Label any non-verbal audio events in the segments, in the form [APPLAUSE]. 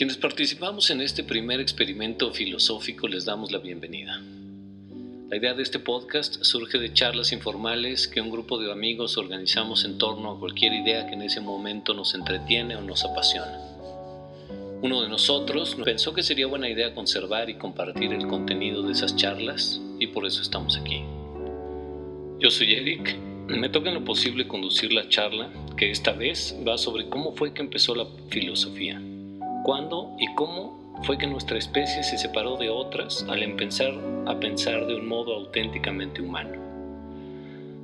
Quienes participamos en este primer experimento filosófico les damos la bienvenida. La idea de este podcast surge de charlas informales que un grupo de amigos organizamos en torno a cualquier idea que en ese momento nos entretiene o nos apasiona. Uno de nosotros pensó que sería buena idea conservar y compartir el contenido de esas charlas y por eso estamos aquí. Yo soy Eric, me toca en lo posible conducir la charla que esta vez va sobre cómo fue que empezó la filosofía, cuándo y cómo fue que nuestra especie se separó de otras al empezar a pensar de un modo auténticamente humano.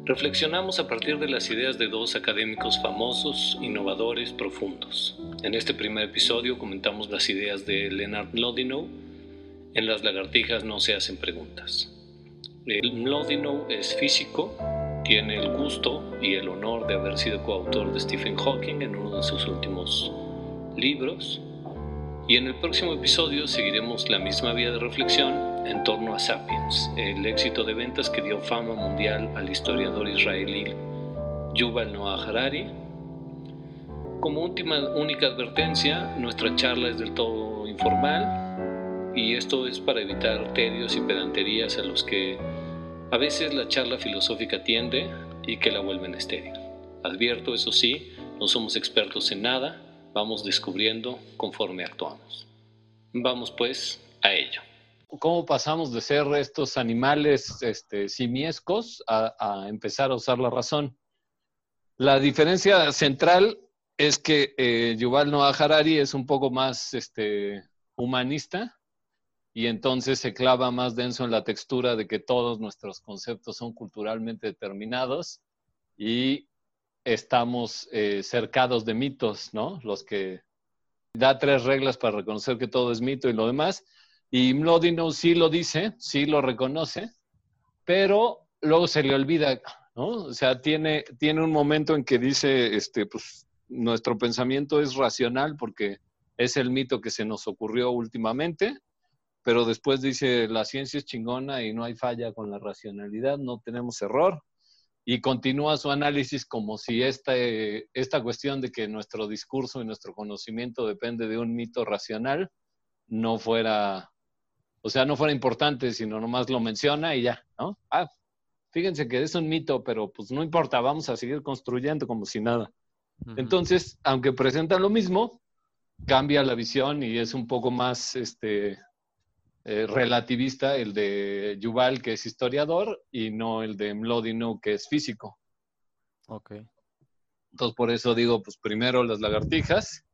Reflexionamos a partir de las ideas de dos académicos famosos, innovadores, profundos. En este primer episodio comentamos las ideas de Leonard Mlodinow. En las lagartijas no se hacen preguntas. El Mlodinow es físico, tiene el gusto y el honor de haber sido coautor de Stephen Hawking en uno de sus últimos libros y en el próximo episodio seguiremos la misma vía de reflexión en torno a Sapiens, el éxito de ventas que dio fama mundial al historiador israelí Yuval Noah Harari. Como última única advertencia, nuestra charla es del todo informal y esto es para evitar tedios y pedanterías a los que a veces la charla filosófica tiende y que la vuelven estéril. Advierto, eso sí, no somos expertos en nada vamos descubriendo conforme actuamos. Vamos pues a ello. ¿Cómo pasamos de ser estos animales este, simiescos a, empezar a usar la razón? La diferencia central es que eh, Yuval Noah Harari es un poco más este, humanista y entonces se clava más denso en la textura de que todos nuestros conceptos son culturalmente determinados y estamos eh, cercados de mitos, ¿no? Los que da tres reglas para reconocer que todo es mito y lo demás. Y Mlodinow sí lo dice, sí lo reconoce, pero luego se le olvida, ¿no? O sea, tiene, tiene un momento en que dice, este, pues, nuestro pensamiento es racional porque es el mito que se nos ocurrió últimamente, pero después dice, la ciencia es chingona y no hay falla con la racionalidad, no tenemos error y continúa su análisis como si esta, esta cuestión de que nuestro discurso y nuestro conocimiento depende de un mito racional no fuera, o sea, no fuera importante, sino nomás lo menciona y ya, ¿no? Ah, fíjense que es un mito, pero pues no importa, vamos a seguir construyendo como si nada. Entonces, aunque presenta lo mismo, cambia la visión y es un poco más, este, eh, relativista, el de Yuval, que es historiador, y no el de Mlodinow, que es físico. Ok. Entonces, por eso digo, pues primero las lagartijas,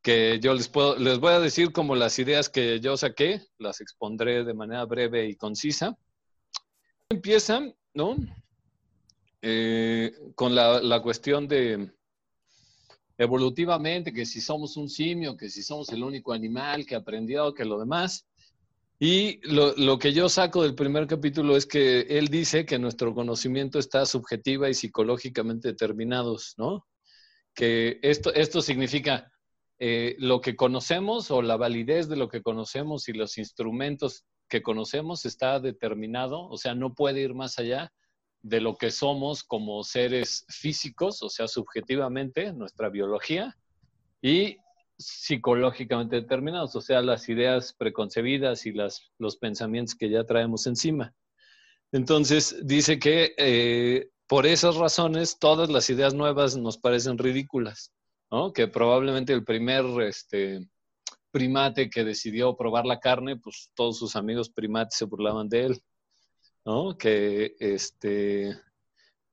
que yo les, puedo, les voy a decir como las ideas que yo saqué, las expondré de manera breve y concisa. Empiezan, ¿no? Eh, con la, la cuestión de evolutivamente, que si somos un simio, que si somos el único animal que aprendió, que lo demás. Y lo, que yo saco del primer capítulo es que él dice que nuestro conocimiento está subjetiva y psicológicamente determinados, ¿no? Que esto, esto significa eh, lo que conocemos o la validez de lo que conocemos y los instrumentos que conocemos está determinado, o sea, no puede ir más allá de lo que somos como seres físicos, o sea, subjetivamente, nuestra biología, y psicológicamente determinados, o sea, las ideas preconcebidas y los pensamientos que ya traemos encima. Entonces, dice que eh, por esas razones todas las ideas nuevas nos parecen ridículas, ¿no? Que probablemente el primer este, primate que decidió probar la carne, pues todos sus amigos primates se burlaban de él, ¿no? Que este,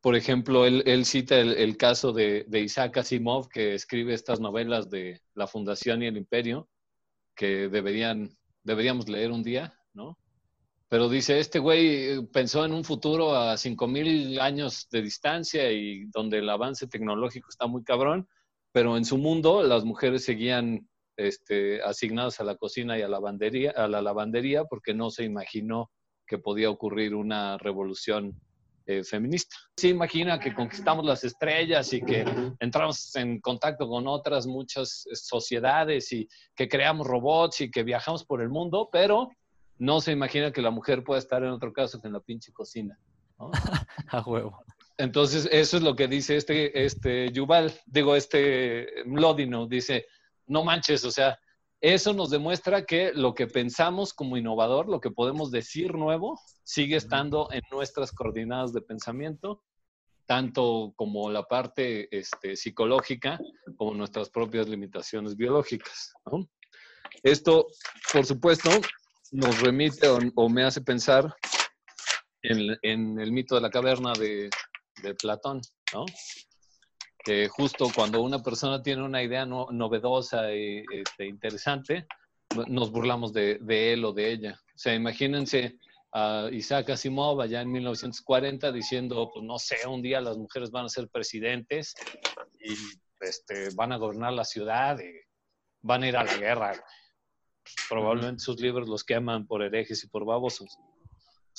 por ejemplo, él, cita el, caso de, Isaac Asimov, que escribe estas novelas de La Fundación y el Imperio, que deberían, deberíamos leer un día, ¿no? Pero dice, este güey pensó en un futuro a 5.000 años de distancia y donde el avance tecnológico está muy cabrón, pero en su mundo las mujeres seguían este, asignadas a la cocina y a, lavandería, a la lavandería porque no se imaginó que podía ocurrir una revolución eh, feminista. Se imagina que conquistamos las estrellas y que entramos en contacto con otras muchas eh, sociedades y que creamos robots y que viajamos por el mundo, pero no se imagina que la mujer pueda estar en otro caso que en la pinche cocina. [LAUGHS] A huevo. Entonces, eso es lo que dice este, este Yuval, digo, este Mlodino, dice, no manches, o sea, eso nos demuestra que lo que pensamos como innovador, lo que podemos decir nuevo, sigue estando en nuestras coordinadas de pensamiento, tanto como la parte este, psicológica como nuestras propias limitaciones biológicas. Esto, por supuesto, nos remite o, me hace pensar en, el mito de la caverna de, Platón, ¿no? Que justo cuando una persona tiene una idea novedosa e interesante, nos burlamos de, él o de ella. O sea, imagínense a Isaac Asimov allá en 1940 diciendo, pues no sé, un día las mujeres van a ser presidentes y este, van a gobernar la ciudad y van a ir a la guerra. Probablemente sus libros los queman por herejes y por babosos.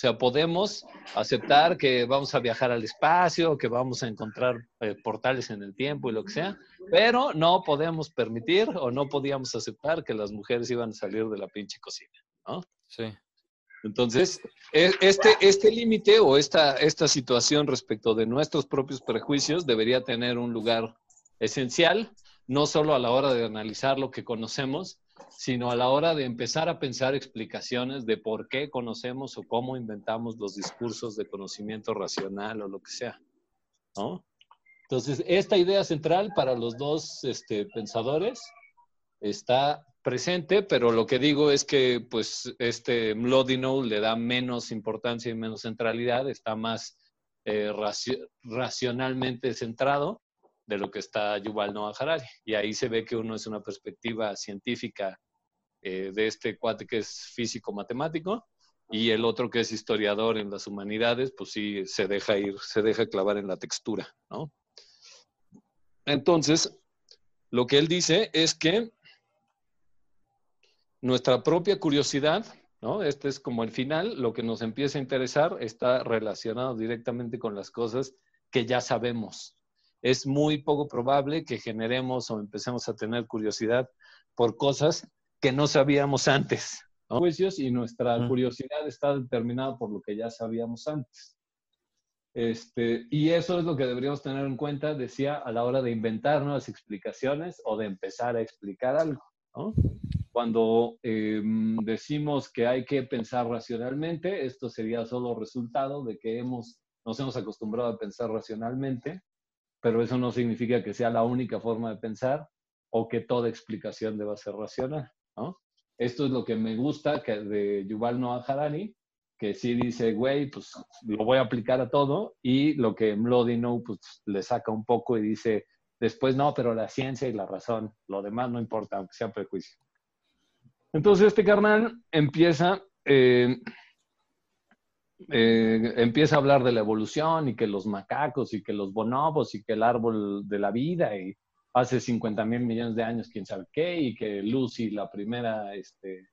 O sea, podemos aceptar que vamos a viajar al espacio, que vamos a encontrar eh, portales en el tiempo y lo que sea, pero no podemos permitir o no podíamos aceptar que las mujeres iban a salir de la pinche cocina, ¿no? Sí. Entonces, e, este, este límite o esta, esta situación respecto de nuestros propios prejuicios debería tener un lugar esencial, no solo a la hora de analizar lo que conocemos, sino a la hora de empezar a pensar explicaciones de por qué conocemos o cómo inventamos los discursos de conocimiento racional o lo que sea. ¿no? Entonces, esta idea central para los dos este, pensadores está presente, pero lo que digo es que pues este Mlodinow le da menos importancia y menos centralidad, está más eh, racionalmente centrado de lo que está Yuval Noah Harari. Y ahí se ve que uno es una perspectiva científica eh, de este cuate que es físico-matemático y el otro que es historiador en las humanidades, pues sí se deja ir, se deja clavar en la textura, ¿no? Entonces, lo que él dice es que nuestra propia curiosidad, ¿no? Este es como el final, lo que nos empieza a interesar está relacionado directamente con las cosas que ya sabemos, es muy poco probable que generemos o empecemos a tener curiosidad por cosas que no sabíamos antes. Juicios y nuestra curiosidad está determinada por lo que ya sabíamos antes. Este, y eso es lo que deberíamos tener en cuenta, decía, a la hora de inventar nuevas explicaciones o de empezar a explicar algo. Cuando em, decimos que hay que pensar racionalmente, esto sería solo resultado de que hemos, nos hemos acostumbrado a pensar racionalmente pero eso no significa que sea la única forma de pensar o que toda explicación deba ser racional, ¿no? Esto es lo que me gusta de Yuval Noah Harari, que sí dice, güey, pues lo voy a aplicar a todo, y lo que Mlodinow pues le saca un poco y dice, después no, pero la ciencia y la razón, lo demás no importa, aunque sea prejuicio. Entonces este carnal empieza eh, eh, empieza a hablar de la evolución y que los macacos y que los bonobos y que el árbol de la vida y hace 50 mil millones de años quién sabe qué y que Lucy, la primera, este,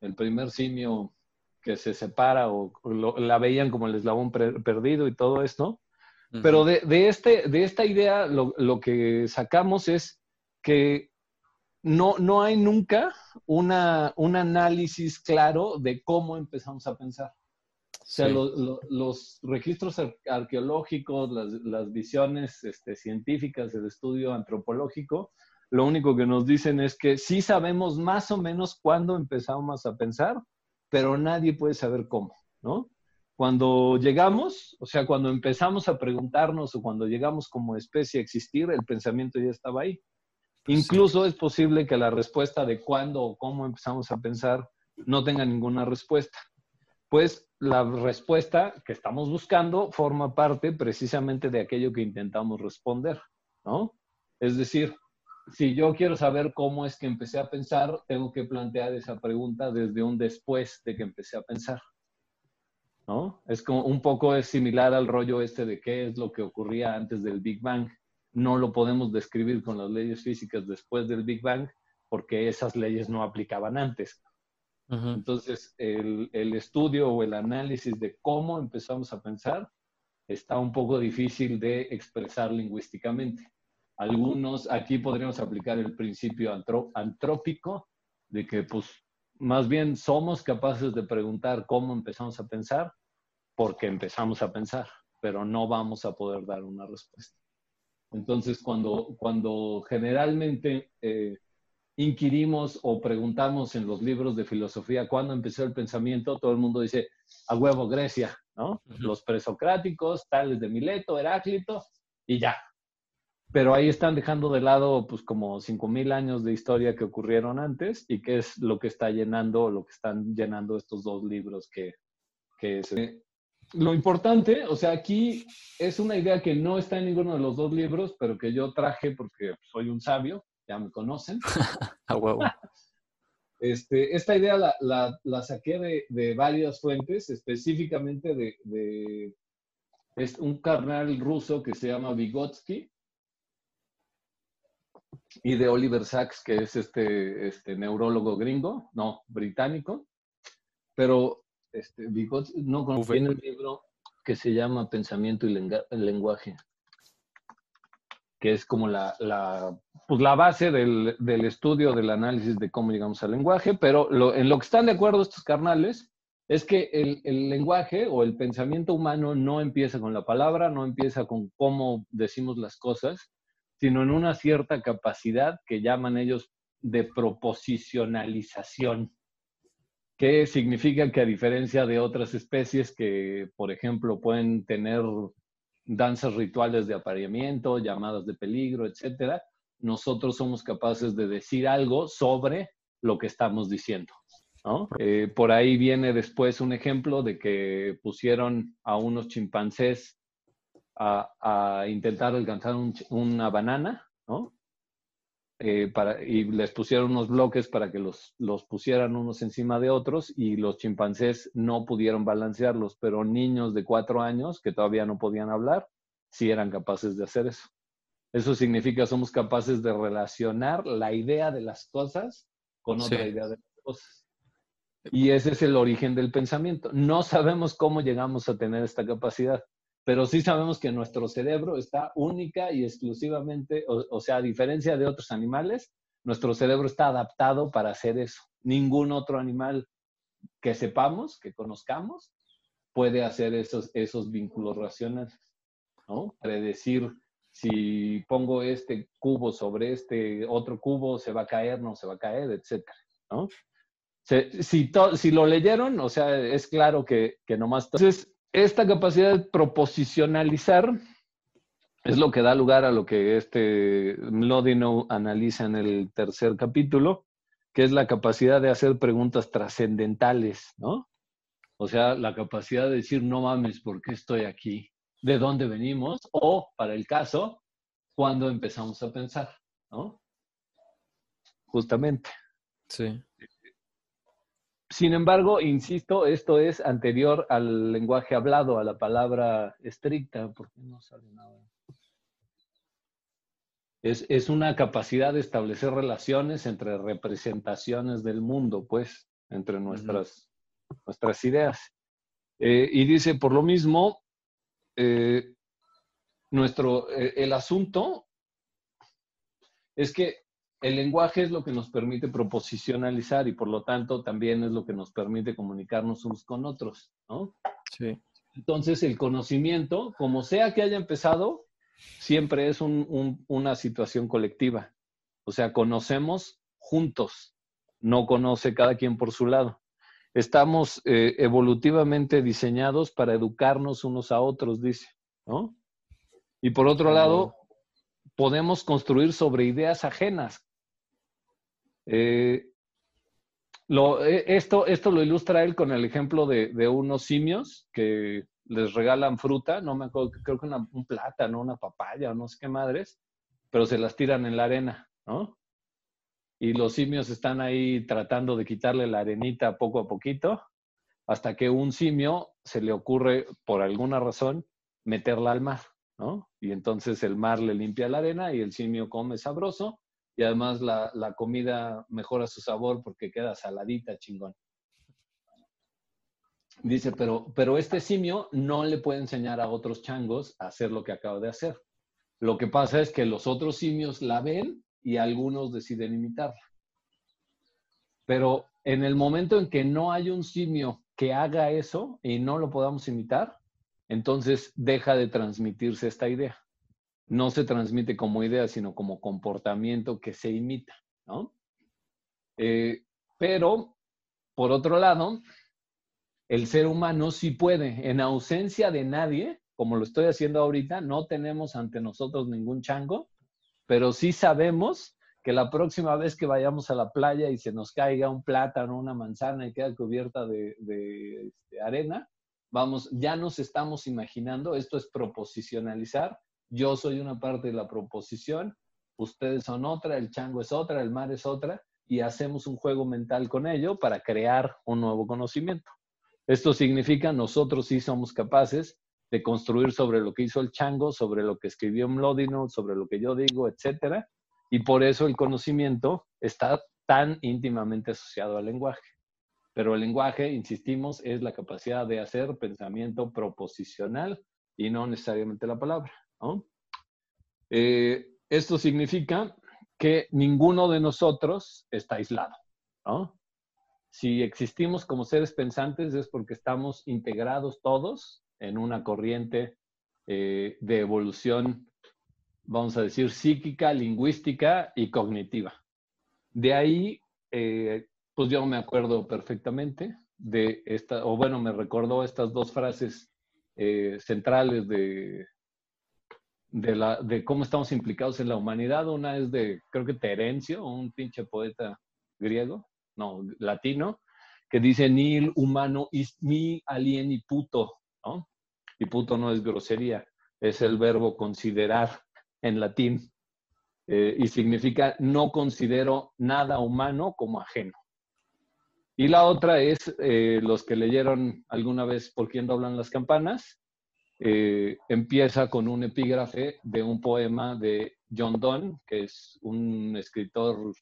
el primer simio que se separa o, la veían como el eslabón perdido y todo esto. Pero de, este, de esta idea lo, lo, que sacamos es que no, no hay nunca una, un análisis claro de cómo empezamos a pensar. O sea, los registros arqueológicos, las, visiones este, científicas, el estudio antropológico, lo único que nos dicen es que sí sabemos más o menos cuándo empezamos a pensar, pero nadie puede saber cómo, ¿no? Cuando llegamos, o sea, cuando empezamos a preguntarnos o cuando llegamos como especie a existir, el pensamiento ya estaba ahí. Incluso es posible que la respuesta de cuándo o cómo empezamos a pensar no tenga ninguna respuesta pues la respuesta que estamos buscando forma parte precisamente de aquello que intentamos responder, ¿no? Es decir, si yo quiero saber cómo es que empecé a pensar, tengo que plantear esa pregunta desde un después de que empecé a pensar. ¿No? Es como un poco es similar al rollo este de qué es lo que ocurría antes del Big Bang. No lo podemos describir con las leyes físicas después del Big Bang porque esas leyes no aplicaban antes. Entonces, el, estudio o el análisis de cómo empezamos a pensar está un poco difícil de expresar lingüísticamente. Algunos, aquí podríamos aplicar el principio antrópico, de que pues más bien somos capaces de preguntar cómo empezamos a pensar porque empezamos a pensar, pero no vamos a poder dar una respuesta. Entonces, cuando, cuando generalmente eh, inquirimos o preguntamos en los libros de filosofía cuándo empezó el pensamiento, todo el mundo dice, a huevo, Grecia, ¿no? Los presocráticos, tales de Mileto, Heráclito, y ya. Pero ahí están dejando de lado, pues, como 5.000 años de historia que ocurrieron antes y que es lo que está llenando, lo que están llenando estos dos libros que, que es... Eh, lo importante, o sea, aquí es una idea que no está en ninguno de los dos libros, pero que yo traje porque soy un sabio, ya me conocen. [LAUGHS] A huevo. Este, esta idea la, la, saqué de, varias fuentes, específicamente de, es un carnal ruso que se llama Vygotsky y de Oliver Sacks, que es este, este neurólogo gringo, no, británico. Pero este, Vygotsky, no conozco el libro que se llama Pensamiento y Lenguaje que es como la, la, pues la base del, del, estudio del análisis de cómo llegamos al lenguaje, pero en lo que están de acuerdo estos carnales es que el, el, lenguaje o el pensamiento humano no empieza con la palabra, no empieza con cómo decimos las cosas, sino en una cierta capacidad que llaman ellos de proposicionalización, que significa que a diferencia de otras especies que, por ejemplo, pueden tener danzas rituales de apareamiento, llamadas de peligro, etcétera, nosotros somos capaces de decir algo sobre lo que estamos diciendo. Eh, por ahí viene después un ejemplo de que pusieron a unos chimpancés a, intentar alcanzar una banana, ¿no? Eh, para, y les pusieron unos bloques para que los, los pusieran unos encima de otros y los chimpancés no pudieron balancearlos, pero niños de cuatro años que todavía no podían hablar, sí eran capaces de hacer eso. Eso significa somos capaces de relacionar la idea de las cosas con otra idea de las cosas. Y ese es el origen del pensamiento. No sabemos cómo llegamos a tener esta capacidad pero sí sabemos que nuestro cerebro está única y exclusivamente, o, sea, a diferencia de otros animales, nuestro cerebro está adaptado para hacer eso. Ningún otro animal que sepamos, que conozcamos, puede hacer esos, esos vínculos racionales, ¿no? Predecir si pongo este cubo sobre este otro cubo, se va a caer, no se va a caer, etcétera, ¿no? Si, si lo leyeron, o sea, es claro que, que nomás... Entonces, esta capacidad de proposicionalizar es lo que da lugar a lo que este Mlodinow analiza en el tercer capítulo, que es la capacidad de hacer preguntas trascendentales, ¿no? O sea, la capacidad de decir, no mames, ¿por qué estoy aquí? ¿De dónde venimos? O, para el caso, cuando empezamos a pensar, ¿no? Justamente. Sí. Sin embargo, insisto, esto es anterior al lenguaje hablado, a la palabra estricta, porque no sale nada. Es, una capacidad de establecer relaciones entre representaciones del mundo, pues, entre nuestras, nuestras ideas. Eh, y dice, por lo mismo, eh, nuestro, eh, el asunto es que el lenguaje es lo que nos permite proposicionalizar y por lo tanto también es lo que nos permite comunicarnos unos con otros, ¿no? Sí. Entonces el conocimiento, como sea que haya empezado, siempre es una situación colectiva. O sea, conocemos juntos, no conoce cada quien por su lado. Estamos eh, evolutivamente diseñados para educarnos unos a otros, dice, ¿no? Y por otro lado, podemos construir sobre ideas ajenas, eh, eh, esto, esto lo ilustra él con el ejemplo de, unos simios que les regalan fruta, no me acuerdo, creo que un plátano, una papaya o no sé qué madres, pero se las tiran en la arena, ¿no? Y los simios están ahí tratando de quitarle la arenita poco a poquito, hasta que un simio se le ocurre, por alguna razón, meterla al mar, ¿no? Y entonces el mar le limpia la arena y el simio come sabroso y además la, la, comida mejora su sabor porque queda saladita, chingón. Dice, pero, pero este simio no le puede enseñar a otros changos a hacer lo que acaba de hacer. Lo que pasa es que los otros simios la ven y algunos deciden imitarla. Pero en el momento en que no hay un simio que haga eso y no lo podamos imitar, entonces deja de transmitirse esta idea no se transmite como idea, sino como comportamiento que se imita, ¿no? Eh, pero, por otro lado, el ser humano sí puede, en ausencia de nadie, como lo estoy haciendo ahorita, no tenemos ante nosotros ningún chango, pero sí sabemos que la próxima vez que vayamos a la playa y se nos caiga un plátano, una manzana y queda cubierta de, este, arena, vamos, ya nos estamos imaginando, esto es proposicionalizar, yo soy una parte de la proposición, ustedes son otra, el chango es otra, el mar es otra, y hacemos un juego mental con ello para crear un nuevo conocimiento. Esto significa nosotros sí somos capaces de construir sobre lo que hizo el chango, sobre lo que escribió Mlodino, sobre lo que yo digo, etcétera, y por eso el conocimiento está tan íntimamente asociado al lenguaje. Pero el lenguaje, insistimos, es la capacidad de hacer pensamiento proposicional y no necesariamente la palabra. Eh, esto significa que ninguno de nosotros está aislado. Si existimos como seres pensantes es porque estamos integrados todos en una corriente eh, de evolución, vamos a decir, psíquica, lingüística y cognitiva. De ahí, eh, pues yo me acuerdo perfectamente de esta, o bueno, me recordó estas dos frases eh, centrales de, de, la, de cómo estamos implicados en la humanidad. Una es de, creo que Terencio, un pinche poeta griego, no, latino, que dice, ni el humano is mi alien y puto, ¿no? Y puto no es grosería, es el verbo considerar en latín. Eh, y significa no considero nada humano como ajeno. Y la otra es eh, los que leyeron alguna vez por quién doblan las campanas, eh, empieza con un epígrafe de un poema de John Donne, que es un escritor,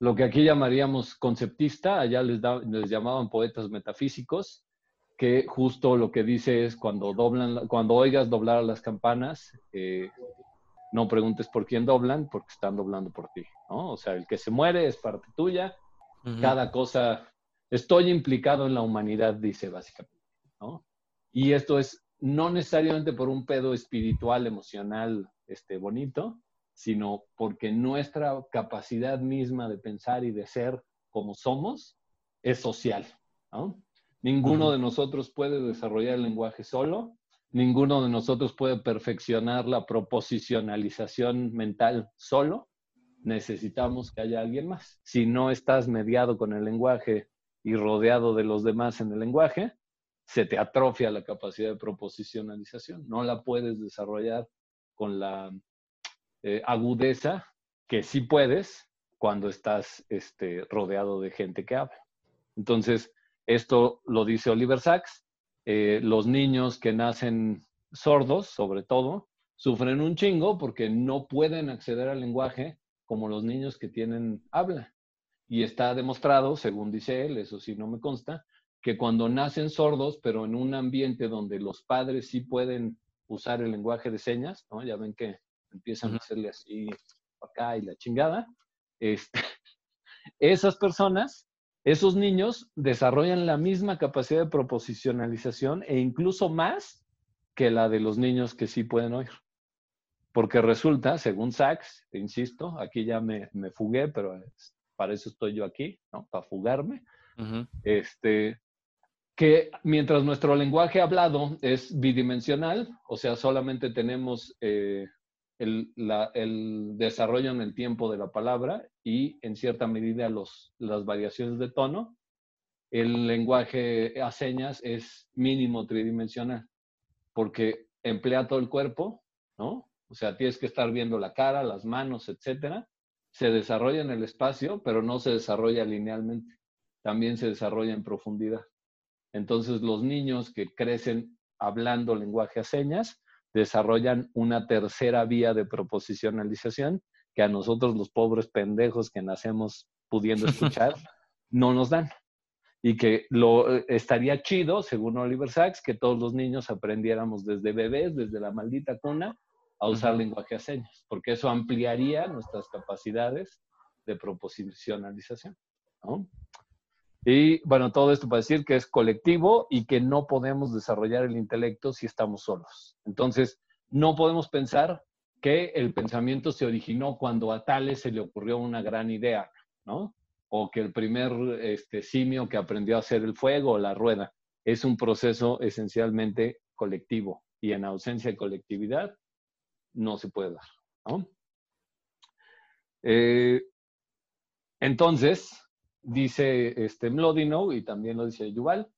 lo que aquí llamaríamos conceptista, allá les, les llamaban poetas metafísicos, que justo lo que dice es cuando, doblan, cuando oigas doblar las campanas, eh, no preguntes por quién doblan, porque están doblando por ti, ¿no? O sea, el que se muere es parte tuya, cada cosa, estoy implicado en la humanidad, dice básicamente, ¿no? Y esto es no necesariamente por un pedo espiritual, emocional, este, bonito, sino porque nuestra capacidad misma de pensar y de ser como somos es social. Ninguno de nosotros puede desarrollar el lenguaje solo, ninguno de nosotros puede perfeccionar la proposicionalización mental solo. Necesitamos que haya alguien más. Si no estás mediado con el lenguaje y rodeado de los demás en el lenguaje, se te atrofia la capacidad de proposicionalización. No la puedes desarrollar con la eh, agudeza que sí puedes cuando estás este, rodeado de gente que habla. Entonces, esto lo dice Oliver Sacks. Eh, los niños que nacen sordos, sobre todo, sufren un chingo porque no pueden acceder al lenguaje como los niños que tienen habla. Y está demostrado, según dice él, eso sí no me consta, que cuando nacen sordos, pero en un ambiente donde los padres sí pueden usar el lenguaje de señas, ¿no? Ya ven que empiezan a hacerle así acá y la chingada. Este, [LAUGHS] esas personas, esos niños desarrollan la misma capacidad de proposicionalización e incluso más que la de los niños que sí pueden oír. Porque resulta, según Sachs, insisto, aquí ya me, me fugué, pero para eso estoy yo aquí, ¿no? Para fugarme. este, que mientras nuestro lenguaje hablado es bidimensional, o sea, solamente tenemos eh, el, desarrollo en el tiempo de la palabra y en cierta medida los, las variaciones de tono, el lenguaje a señas es mínimo tridimensional, porque emplea todo el cuerpo, ¿no? O sea, tienes que estar viendo la cara, las manos, etcétera. Se desarrolla en el espacio, pero no se desarrolla linealmente. También se desarrolla en profundidad. Entonces, los niños que crecen hablando lenguaje a señas desarrollan una tercera vía de proposicionalización que a nosotros los pobres pendejos que nacemos pudiendo escuchar [LAUGHS] no nos dan. Y que lo eh, estaría chido, según Oliver Sacks, que todos los niños aprendiéramos desde bebés, desde la maldita cuna, a usar lenguaje a señas, porque eso ampliaría nuestras capacidades de proposicionalización. ¿no? Y bueno, todo esto para decir que es colectivo y que no podemos desarrollar el intelecto si estamos solos. Entonces, no podemos pensar que el pensamiento se originó cuando a Tales se le ocurrió una gran idea, ¿no? o que el primer este, simio que aprendió a hacer el fuego o la rueda. Es un proceso esencialmente colectivo y en ausencia de colectividad no se puede dar. ¿no? Eh, entonces, dice este Mlodinow y también lo dice Yuval,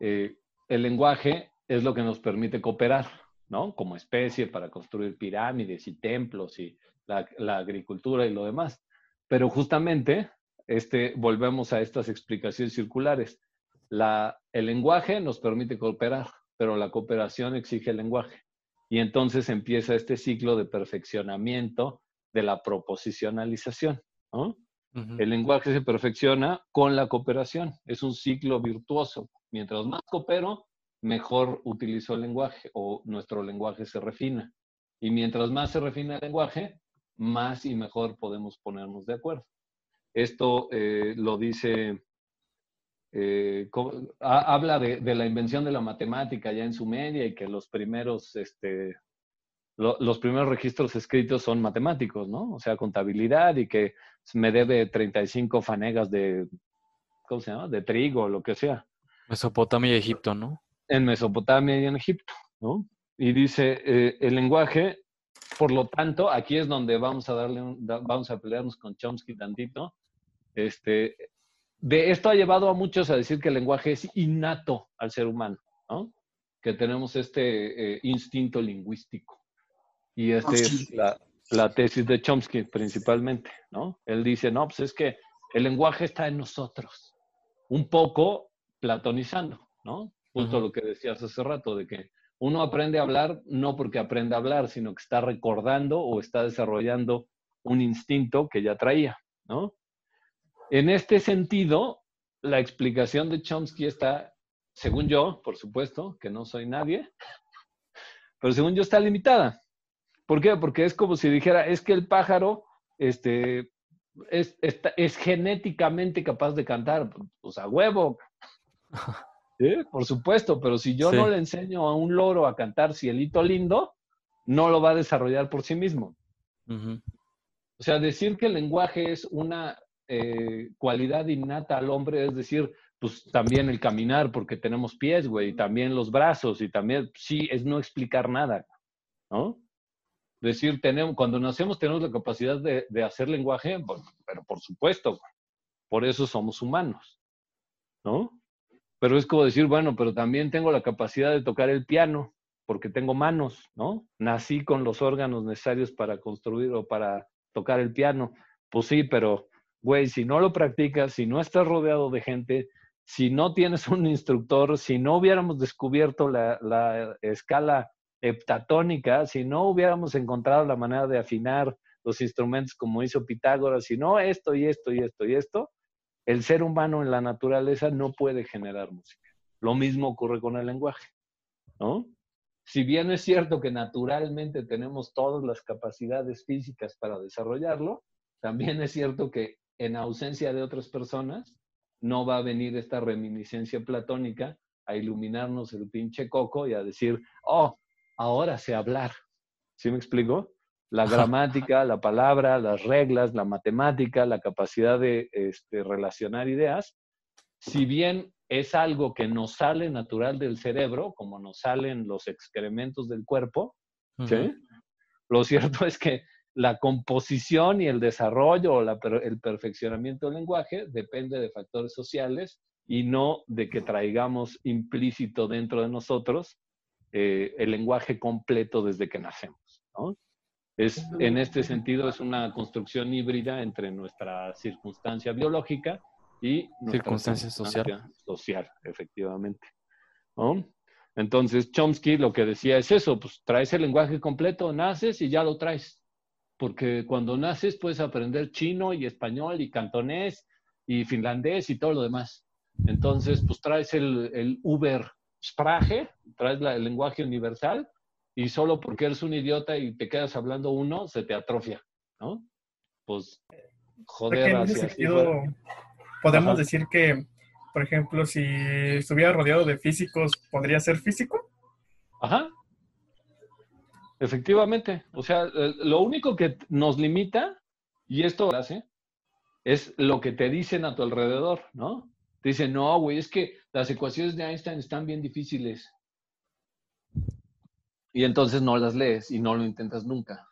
eh, el lenguaje es lo que nos permite cooperar, ¿no? Como especie para construir pirámides y templos y la, agricultura y lo demás. Pero justamente, este, volvemos a estas explicaciones circulares. La, el lenguaje nos permite cooperar, pero la cooperación exige el lenguaje. Y entonces empieza este ciclo de perfeccionamiento de la proposicionalización. ¿no? El lenguaje se perfecciona con la cooperación. Es un ciclo virtuoso. Mientras más coopero, mejor utilizo el lenguaje o nuestro lenguaje se refina. Y mientras más se refina el lenguaje, más y mejor podemos ponernos de acuerdo. Esto eh, lo dice, eh, habla de, la invención de la matemática ya en su media y que los primeros este, los primeros registros escritos son matemáticos, ¿no? O sea, contabilidad y que me debe 35 fanegas de, ¿cómo se llama? De trigo, lo que sea. Mesopotamia y Egipto, ¿no? En Mesopotamia y en Egipto, ¿no? Y dice, eh, el lenguaje, por lo tanto, aquí es donde vamos a darle, vamos a pelearnos con Chomsky tantito. Este, de esto ha llevado a muchos a decir que el lenguaje es innato al ser humano, ¿no? Que tenemos este eh, instinto lingüístico. Y esta es la, la, tesis de Chomsky principalmente, ¿no? Él dice, no, pues es que el lenguaje está en nosotros, un poco platonizando, ¿no? Justo lo que decías hace rato, de que uno aprende a hablar no porque aprende a hablar, sino que está recordando o está desarrollando un instinto que ya traía, ¿no? En este sentido, la explicación de Chomsky está, según yo, por supuesto, que no soy nadie, pero según yo está limitada. ¿Por qué? Porque es como si dijera, es que el pájaro este, es, es genéticamente capaz de cantar, pues a huevo. ¿Sí? Por supuesto, pero si yo no le enseño a un loro a cantar cielito lindo, no lo va a desarrollar por sí mismo. O sea, decir que el lenguaje es una eh, cualidad innata al hombre, es decir, pues también el caminar, porque tenemos pies, güey, y también los brazos, y también, sí, es no explicar nada, ¿no? Decir, tenemos, cuando nacemos tenemos la capacidad de, hacer lenguaje, pero por supuesto, por eso somos humanos, ¿no? Pero es como decir, bueno, pero también tengo la capacidad de tocar el piano, porque tengo manos, ¿no? Nací con los órganos necesarios para construir o para tocar el piano. Pues sí, pero, güey, si no lo practicas, si no estás rodeado de gente, si no tienes un instructor, si no hubiéramos descubierto la, la escala heptatónica, si no hubiéramos encontrado la manera de afinar los instrumentos como hizo Pitágoras, si no esto y esto y esto y esto, el ser humano en la naturaleza no puede generar música. Lo mismo ocurre con el lenguaje, ¿no? Si bien es cierto que naturalmente tenemos todas las capacidades físicas para desarrollarlo, también es cierto que en ausencia de otras personas no va a venir esta reminiscencia platónica a iluminarnos el pinche coco y a decir, oh, ahora sé hablar. ¿Sí me explico? La gramática, la palabra, las reglas, la matemática, la capacidad de este, relacionar ideas, si bien es algo que nos sale natural del cerebro, como nos salen los excrementos del cuerpo, ¿sí? lo cierto es que la composición y el desarrollo o el perfeccionamiento del lenguaje depende de factores sociales y no de que traigamos implícito dentro de nosotros eh, el lenguaje completo desde que nacemos. ¿no? Es, en este sentido, es una construcción híbrida entre nuestra circunstancia biológica y nuestra circunstancia, social. social, efectivamente. ¿no? Entonces, Chomsky lo que decía es eso, pues traes el lenguaje completo, naces y ya lo traes. Porque cuando naces puedes aprender chino y español y cantonés y finlandés y todo lo demás. Entonces, pues traes el, el Uber Sprache, traes el lenguaje universal y solo porque eres un idiota y te quedas hablando uno, se te atrofia, ¿no? Pues, joder, podemos decir que, por ejemplo, si estuviera rodeado de físicos, ¿podría ser físico? Ajá. Efectivamente. O sea, eh, lo único que nos limita, y esto hace, es lo que te dicen a tu alrededor, ¿no? Te dicen, no, güey, es que las ecuaciones de Einstein están bien difíciles. Y entonces no las lees y no lo intentas nunca.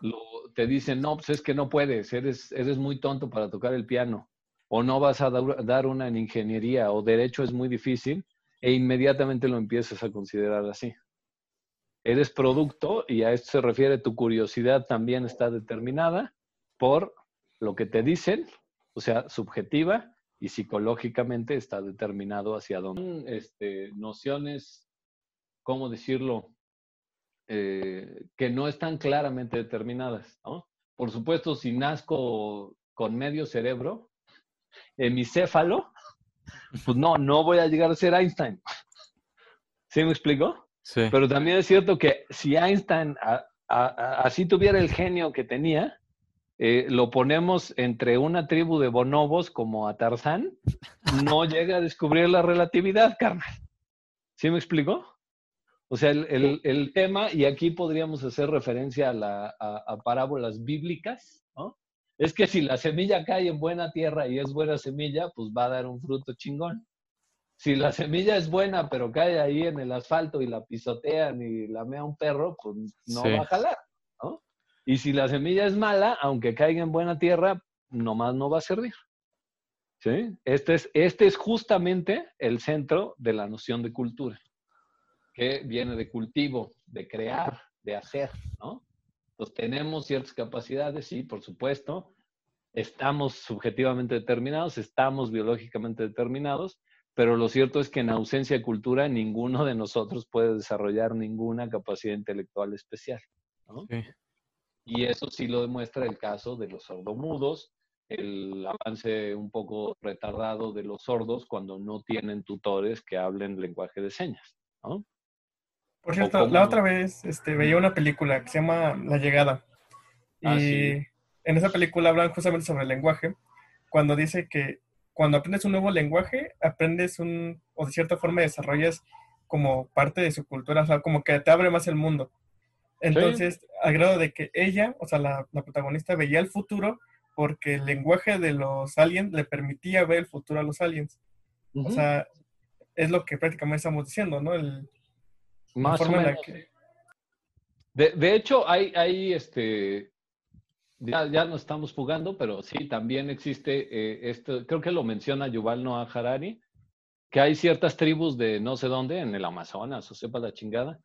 Lo- te dicen, no, pues es que no puedes, eres, eres muy tonto para tocar el piano. O no vas a dar una en ingeniería o derecho es muy difícil e inmediatamente lo empiezas a considerar así. Eres producto y a esto se refiere tu curiosidad también está determinada por lo que te dicen, o sea, subjetiva y psicológicamente está determinado hacia dónde. Este, nociones, ¿cómo decirlo? Eh, que no están claramente determinadas, ¿no? Por supuesto, si nazco con medio cerebro, hemicéfalo, pues no, no voy a llegar a ser Einstein. ¿Sí me explico? Sí. Pero también es cierto que si Einstein a- a- a- así tuviera el genio que tenía, eh, lo ponemos entre una tribu de bonobos como a Tarzán, no [LAUGHS] llega a descubrir la relatividad, carnal. ¿Sí me explico? O sea, el, el- el tema, y aquí podríamos hacer referencia a, la- a- a parábolas bíblicas, ¿no? Es que si la semilla cae en buena tierra y es buena semilla, pues va a dar un fruto chingón. Si la semilla es buena, pero cae ahí en el asfalto y la pisotean y la mea un perro, pues no Sí. va a jalar, ¿no? Y si la semilla es mala, aunque caiga en buena tierra, nomás no va a servir. ¿Sí? Este es, este es justamente el centro de la noción de cultura, que viene de cultivo, de crear, de hacer, ¿no? Entonces tenemos ciertas capacidades, sí, por supuesto. Estamos subjetivamente determinados, estamos biológicamente determinados, pero lo cierto es que en ausencia de cultura ninguno de nosotros puede desarrollar ninguna capacidad intelectual especial. Sí. Y eso sí lo demuestra el caso de los sordomudos, el avance un poco retardado de los sordos cuando no tienen tutores que hablen lenguaje de señas. ¿no? Por cierto, la no. otra vez este, veía una película que se llama La Llegada. Y Ah, sí. en esa película hablan justamente sobre el lenguaje, cuando dice que cuando aprendes un nuevo lenguaje, aprendes un, o de cierta forma desarrollas como parte de su cultura, o sea, como que te abre más el mundo. Entonces, al grado de que ella, o sea, la, la protagonista veía el futuro porque el lenguaje de los aliens le permitía ver el futuro a los aliens. O sea, es lo que prácticamente estamos diciendo, ¿no? El, la Más o forma en la menos. que- De, de hecho, hay, hay este, ya, ya no estamos jugando, pero sí, también existe eh, esto, creo que lo menciona Yuval Noah Harari, que hay ciertas tribus de no sé dónde, en el Amazonas o sepa la chingada,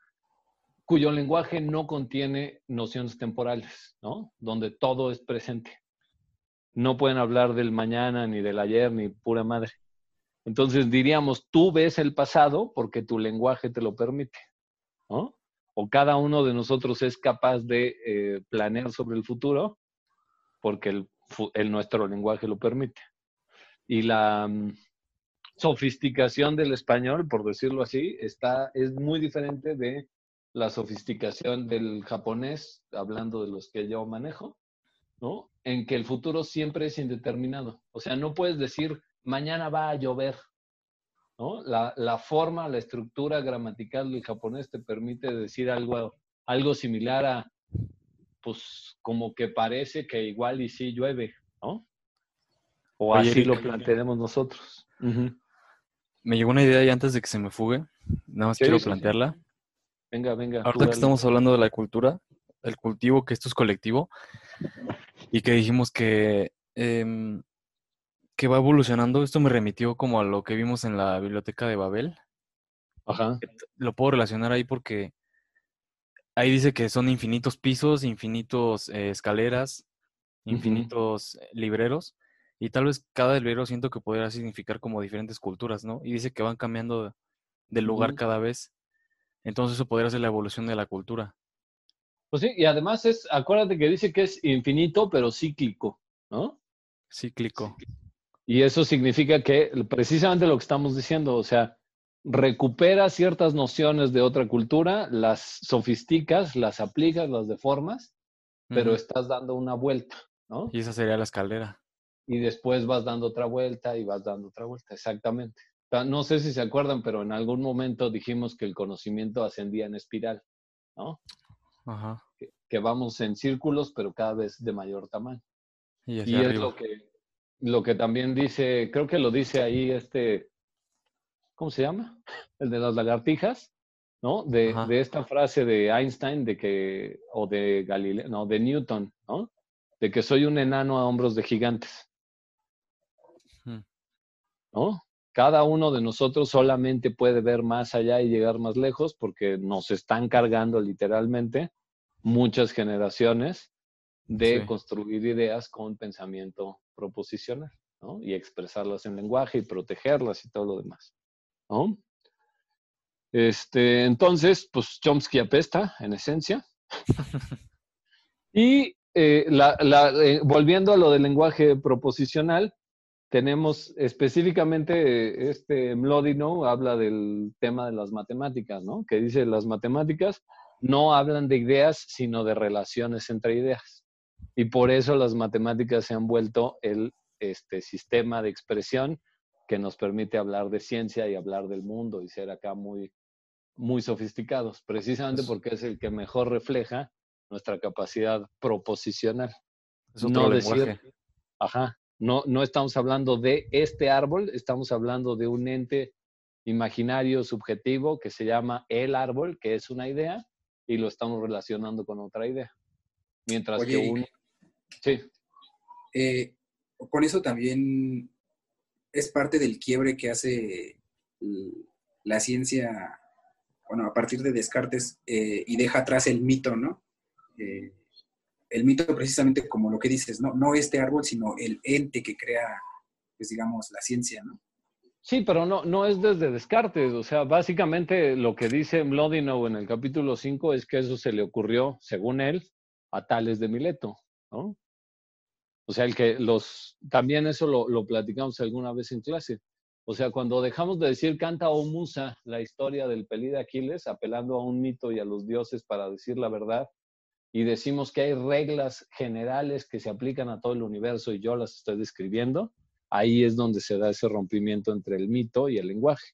cuyo lenguaje no contiene nociones temporales, ¿no? Donde todo es presente. No pueden hablar del mañana, ni del ayer, ni pura madre. Entonces diríamos, tú ves el pasado porque tu lenguaje te lo permite, ¿no? O cada uno de nosotros es capaz de eh, planear sobre el futuro porque el, nuestro lenguaje lo permite. Y la mm, sofisticación del español, por decirlo así, está, es muy diferente de la sofisticación del japonés, hablando de los que yo manejo, ¿no? En que el futuro siempre es indeterminado. O sea, no puedes decir, mañana va a llover, ¿no? La, la forma, la estructura gramatical del japonés te permite decir algo, algo similar a, pues, como que parece que igual y sí llueve, ¿no? O Oye, así lo plantearemos nosotros. Me llegó una idea y antes de que se me fugue, nada más quiero plantearla. Venga, venga. Ahorita que estamos hablando de la cultura, el cultivo, que esto es colectivo, y que dijimos que, em, que va evolucionando, esto me remitió como a lo que vimos en la biblioteca de Babel. Ajá. Lo puedo relacionar ahí porque ahí dice que son infinitos pisos, infinitos eh, escaleras, infinitos eh, libreros, y tal vez cada librero siento que podría significar como diferentes culturas, ¿no? Y dice que van cambiando de, lugar cada vez. Entonces eso podría ser la evolución de la cultura. Pues sí, y además es, acuérdate que dice que es infinito, pero cíclico, ¿no? Cíclico. Y eso significa que precisamente lo que estamos diciendo, o sea, recupera ciertas nociones de otra cultura, las sofisticas, las aplicas, las deformas, pero estás dando una vuelta, ¿no? Y esa sería la escalera. Y después vas dando otra vuelta y vas dando otra vuelta, exactamente. No sé si se acuerdan, pero en algún momento dijimos que el conocimiento ascendía en espiral, ¿no? Ajá. Que, que vamos en círculos, pero cada vez de mayor tamaño. Y, y es lo que, lo que también dice, creo que lo dice ahí este, ¿cómo se llama? [LAUGHS] El de las lagartijas, ¿no? De, de, esta frase de Einstein, de que, o de Galileo, no, de Newton, ¿no? De que soy un enano a hombros de gigantes. ¿No? Cada uno de nosotros solamente puede ver más allá y llegar más lejos porque nos están cargando literalmente muchas generaciones de construir ideas con pensamiento proposicional, ¿no? Y expresarlas en lenguaje y protegerlas y todo lo demás, ¿no? Este, entonces, pues Chomsky apesta, en esencia. [LAUGHS] y eh, eh, volviendo a lo del lenguaje proposicional, tenemos específicamente este Mlodino habla del tema de las matemáticas, ¿no? Que dice las matemáticas no hablan de ideas, sino de relaciones entre ideas. Y por eso las matemáticas se han vuelto el este, sistema de expresión que nos permite hablar de ciencia y hablar del mundo y ser acá muy, muy sofisticados, precisamente porque es el que mejor refleja nuestra capacidad proposicional. Es otro lenguaje. ajá, no, no estamos hablando de este árbol, estamos hablando de un ente imaginario subjetivo que se llama el árbol, que es una idea, y lo estamos relacionando con otra idea. Mientras que un... Sí. Eh, con eso también es parte del quiebre que hace la ciencia, bueno, a partir de Descartes, eh, y deja atrás el mito, ¿no? Eh, el mito precisamente como lo que dices, no, no este árbol, sino el ente que crea, pues digamos, la ciencia, ¿no? Sí, pero no, no es desde Descartes. O sea, básicamente lo que dice Mlodinow en el capítulo 5 es que eso se le ocurrió, según él, a Tales de Mileto, ¿no? O sea, el que los, también eso lo, lo platicamos alguna vez en clase. O sea, cuando dejamos de decir canta o musa la historia del pelí de Aquiles, apelando a un mito y a los dioses para decir la verdad, y decimos que hay reglas generales que se aplican a todo el universo y yo las estoy describiendo, ahí es donde se da ese rompimiento entre el mito y el lenguaje.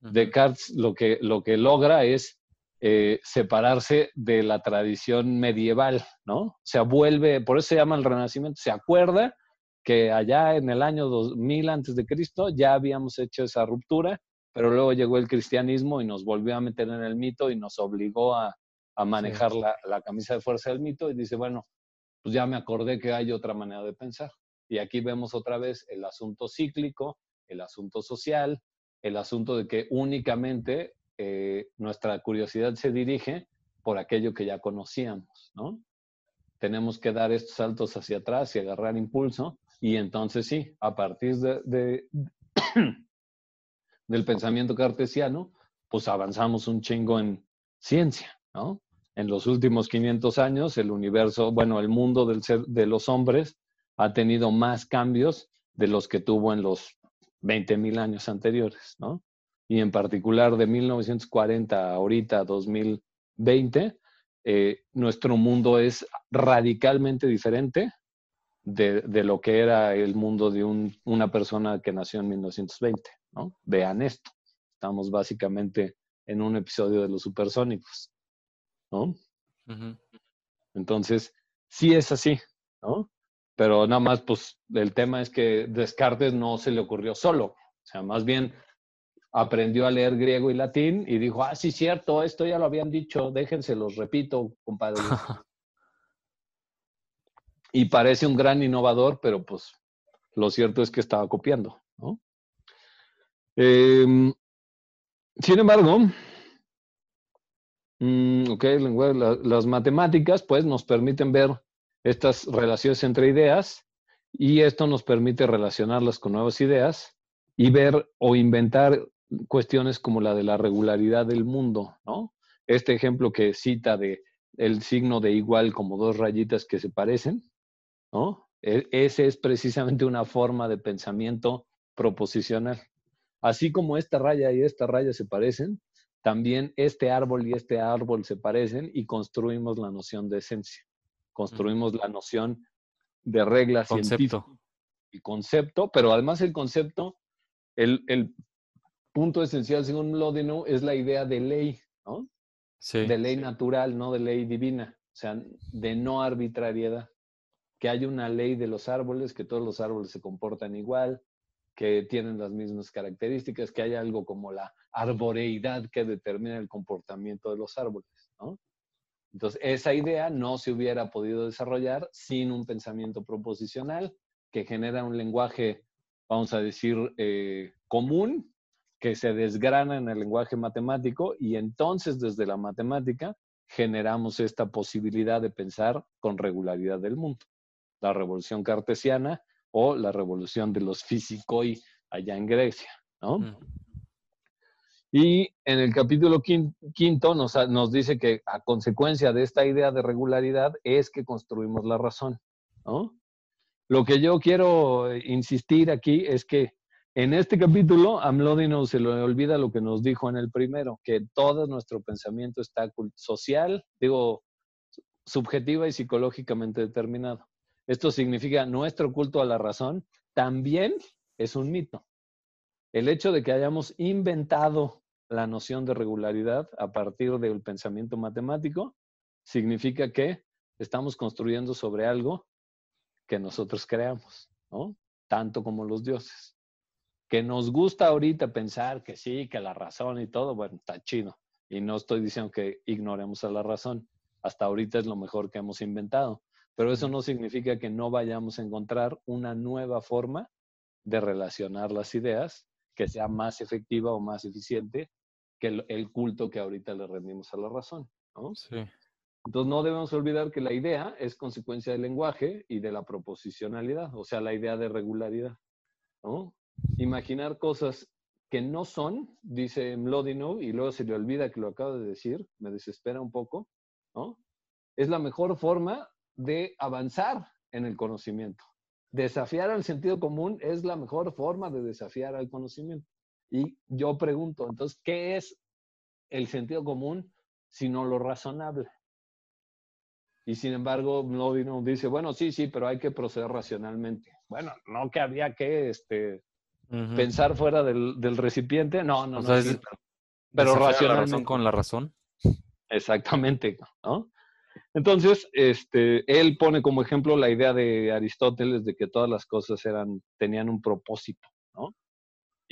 Descartes lo que, lo que logra es eh, separarse de la tradición medieval, ¿no? O sea, vuelve, por eso se llama el Renacimiento, se acuerda que allá en el año 2000 antes de Cristo ya habíamos hecho esa ruptura, pero luego llegó el cristianismo y nos volvió a meter en el mito y nos obligó a, a manejar la, la, camisa de fuerza del mito y dice, bueno, pues ya me acordé que hay otra manera de pensar. Y aquí vemos otra vez el asunto cíclico, el asunto social, el asunto de que únicamente eh, nuestra curiosidad se dirige por aquello que ya conocíamos, ¿no? Tenemos que dar estos saltos hacia atrás y agarrar impulso y entonces sí, a partir de, de [CLEARS THROAT] del pensamiento cartesiano, pues avanzamos un chingo en ciencia, ¿no? En los últimos 500 años, el universo, bueno, el mundo del ser, de los hombres ha tenido más cambios de los que tuvo en los 20.000 años anteriores, ¿no? Y en particular de 1940 a ahorita, 2020, eh, nuestro mundo es radicalmente diferente de, de, lo que era el mundo de un, una persona que nació en 1920, ¿no? Vean esto. Estamos básicamente en un episodio de los supersónicos. ¿No? Entonces, sí es así, ¿no? Pero nada más, pues, el tema es que Descartes no se le ocurrió solo. O sea, más bien aprendió a leer griego y latín y dijo, ah, sí, cierto, esto ya lo habían dicho, déjense, los repito, compadre. [LAUGHS] y parece un gran innovador, pero pues lo cierto es que estaba copiando, ¿no? Em, sin embargo, Mm, ok, las matemáticas pues nos permiten ver estas relaciones entre ideas y esto nos permite relacionarlas con nuevas ideas y ver o inventar cuestiones como la de la regularidad del mundo, ¿no? Este ejemplo que cita de el signo de igual como dos rayitas que se parecen, ¿no? E, ese es precisamente una forma de pensamiento proposicional. Así como esta raya y esta raya se parecen, también este árbol y este árbol se parecen y construimos la noción de esencia. Construimos la noción de reglas concepto. y concepto, pero además el concepto, el, el punto esencial según Lodino es la idea de ley, ¿no? Sí. De ley natural, no de ley divina, o sea, de no arbitrariedad. que hay una ley de los árboles, que todos los árboles se comportan igual, que tienen las mismas características, que hay algo como la arboreidad que determina el comportamiento de los árboles, ¿no? Entonces, esa idea no se hubiera podido desarrollar sin un pensamiento proposicional que genera un lenguaje, vamos a decir, eh, común, que se desgrana en el lenguaje matemático y entonces desde la matemática generamos esta posibilidad de pensar con regularidad del mundo. La revolución cartesiana o la revolución de los físicos allá en Grecia, ¿no? Mm. Y en el capítulo quinto nos, nos, dice que a consecuencia de esta idea de regularidad es que construimos la razón, ¿no? Lo que yo quiero insistir aquí es que en este capítulo a no se le olvida lo que nos dijo en el primero, que todo nuestro pensamiento está social, digo, subjetiva y psicológicamente determinado. Esto significa nuestro culto a la razón también es un mito. El hecho de que hayamos inventado la noción de regularidad a partir del pensamiento matemático, significa que estamos construyendo sobre algo que nosotros creamos, ¿no? Tanto como los dioses. Que nos gusta ahorita pensar que sí, que la razón y todo, bueno, está chido. Y no estoy diciendo que ignoremos a la razón. Hasta ahorita es lo mejor que hemos inventado. Pero eso no significa que no vayamos a encontrar una nueva forma de relacionar las ideas que sea más efectiva o más eficiente que el, culto que ahorita le rendimos a la razón. ¿no? Sí. Entonces no debemos olvidar que la idea es consecuencia del lenguaje y de la proposicionalidad, o sea, la idea de regularidad. ¿no? Imaginar cosas que no son, dice Mlodinow, y luego se le olvida que lo acabo de decir, me desespera un poco, ¿no? Es la mejor forma de avanzar en el conocimiento. Desafiar al sentido común es la mejor forma de desafiar al conocimiento. Y yo pregunto, entonces, ¿qué es el sentido común sino lo razonable? Y sin embargo, no dice, bueno, sí, sí, pero hay que proceder racionalmente. Bueno, no que había que este, pensar fuera del, recipiente, no, no, no. pero, racionalmente. con la razón. Exactamente, ¿no? Entonces, este, él pone como ejemplo la idea de Aristóteles de que todas las cosas eran, tenían un propósito, ¿no?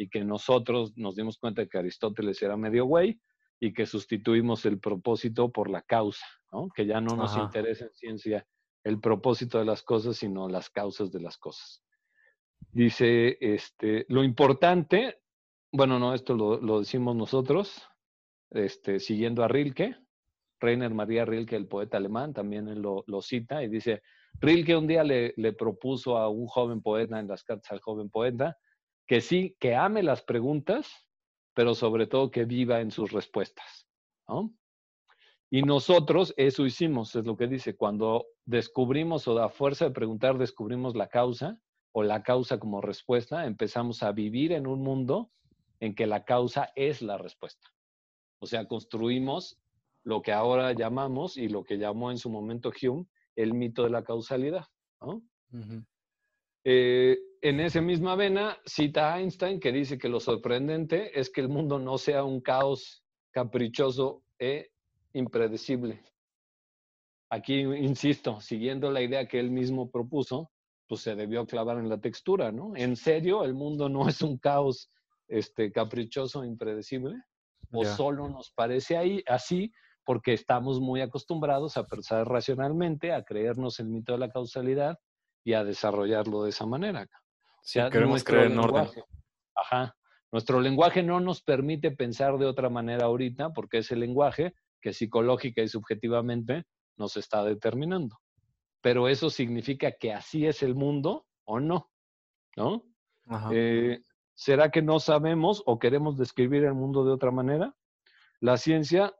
y que nosotros nos dimos cuenta de que Aristóteles era medio güey y que sustituimos el propósito por la causa, ¿no? Que ya no nos interesa en ciencia el propósito de las cosas, sino las causas de las cosas. Dice, este, lo importante, bueno, no, esto lo, decimos nosotros, este, siguiendo a Rilke, Rainer María Rilke, el poeta alemán, también lo, cita y dice, Rilke un día le, propuso a un joven poeta en las cartas al joven poeta que sí, que ame las preguntas, pero sobre todo que viva en sus respuestas. Y nosotros eso hicimos, es lo que dice, cuando descubrimos o a fuerza de preguntar descubrimos la causa o la causa como respuesta, empezamos a vivir en un mundo en que la causa es la respuesta. O sea, construimos lo que ahora llamamos y lo que llamó en su momento Hume el mito de la causalidad. ¿no? Eh, en esa misma vena cita a Einstein que dice que lo sorprendente es que el mundo no sea un caos caprichoso e impredecible. Aquí, insisto, siguiendo la idea que él mismo propuso, pues se debió clavar en la textura, ¿no? En serio, el mundo no es un caos este, caprichoso e impredecible, o solo nos parece ahí, así porque estamos muy acostumbrados a pensar racionalmente, a creernos el mito de la causalidad y a desarrollarlo de esa manera. Queremos creer en orden. Ajá. Nuestro lenguaje no nos permite pensar de otra manera ahorita porque es el lenguaje que psicológica y subjetivamente nos está determinando. Pero eso significa que así es el mundo o no, ¿no? Eh, ¿Será que no sabemos o queremos describir el mundo de otra manera? La ciencia,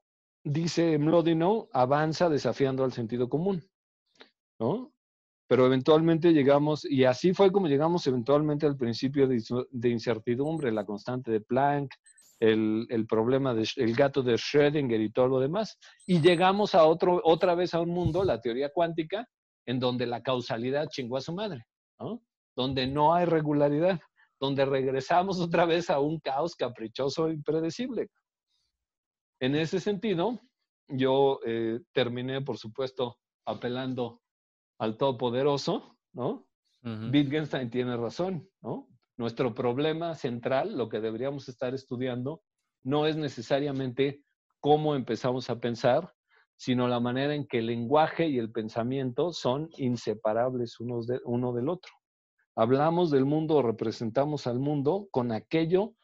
dice Mlodinow, avanza desafiando al sentido común, ¿no? pero eventualmente llegamos, y así fue como llegamos eventualmente al principio de, incertidumbre, la constante de Planck, el, problema del gato de Schrödinger y todo lo demás, y llegamos a otro, otra vez a un mundo, la teoría cuántica, en donde la causalidad chingó a su madre, ¿no? donde no hay regularidad, donde regresamos otra vez a un caos caprichoso e impredecible. En ese sentido, yo eh, terminé, por supuesto, apelando al Todopoderoso, ¿no? Wittgenstein tiene razón, ¿no? Nuestro problema central, lo que deberíamos estar estudiando, no es necesariamente cómo empezamos a pensar, sino la manera en que el lenguaje y el pensamiento son inseparables unos de, uno del otro. Hablamos del mundo o representamos al mundo con aquello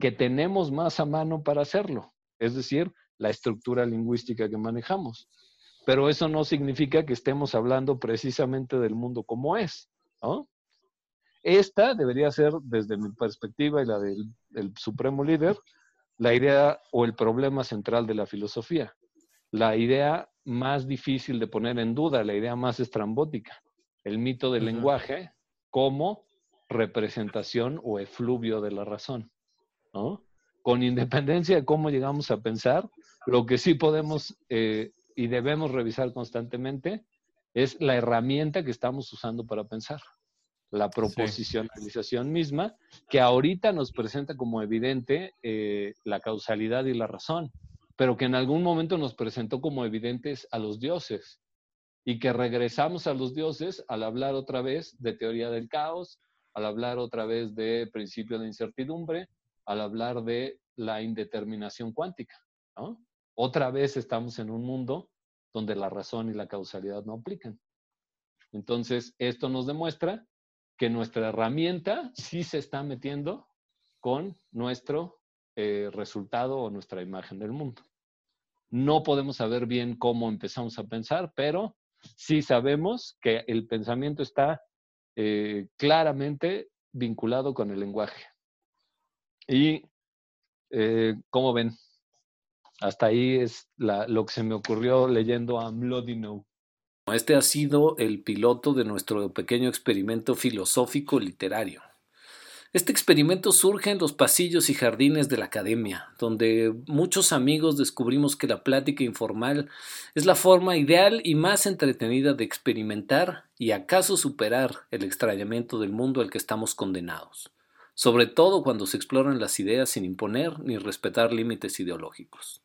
que tenemos más a mano para hacerlo, es decir, la estructura lingüística que manejamos. Pero eso no significa que estemos hablando precisamente del mundo como es. Esta debería ser, desde mi perspectiva y la del, supremo líder, la idea o el problema central de la filosofía. La idea más difícil de poner en duda, la idea más estrambótica, el mito del lenguaje como representación o efluvio de la razón. Con independencia de cómo llegamos a pensar, lo que sí podemos eh, y debemos revisar constantemente es la herramienta que estamos usando para pensar, la proposicionalización misma, que ahorita nos presenta como evidente eh, la causalidad y la razón, pero que en algún momento nos presentó como evidentes a los dioses y que regresamos a los dioses al hablar otra vez de teoría del caos, al hablar otra vez de principio de incertidumbre, al hablar de la indeterminación cuántica. Otra vez estamos en un mundo donde la razón y la causalidad no aplican. Entonces, esto nos demuestra que nuestra herramienta sí se está metiendo con nuestro eh, resultado o nuestra imagen del mundo. No podemos saber bien cómo empezamos a pensar, pero sí sabemos que el pensamiento está eh, claramente vinculado con el lenguaje. Y, eh, ¿cómo ven? Hasta ahí es lo que se me ocurrió leyendo a Mlodinow. Este ha sido el piloto de nuestro pequeño experimento filosófico literario. Este experimento surge en los pasillos y jardines de la academia, donde muchos amigos descubrimos que la plática informal es la forma ideal y más entretenida de experimentar y acaso superar el extrañamiento del mundo al que estamos condenados, sobre todo cuando se exploran las ideas sin imponer ni respetar límites ideológicos.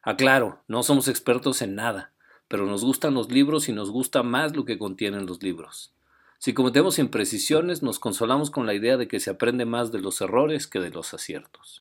Aclaro, no somos expertos en nada, pero nos gustan los libros y nos gusta más lo que contienen los libros. Si cometemos imprecisiones, nos consolamos con la idea de que se aprende más de los errores que de los aciertos.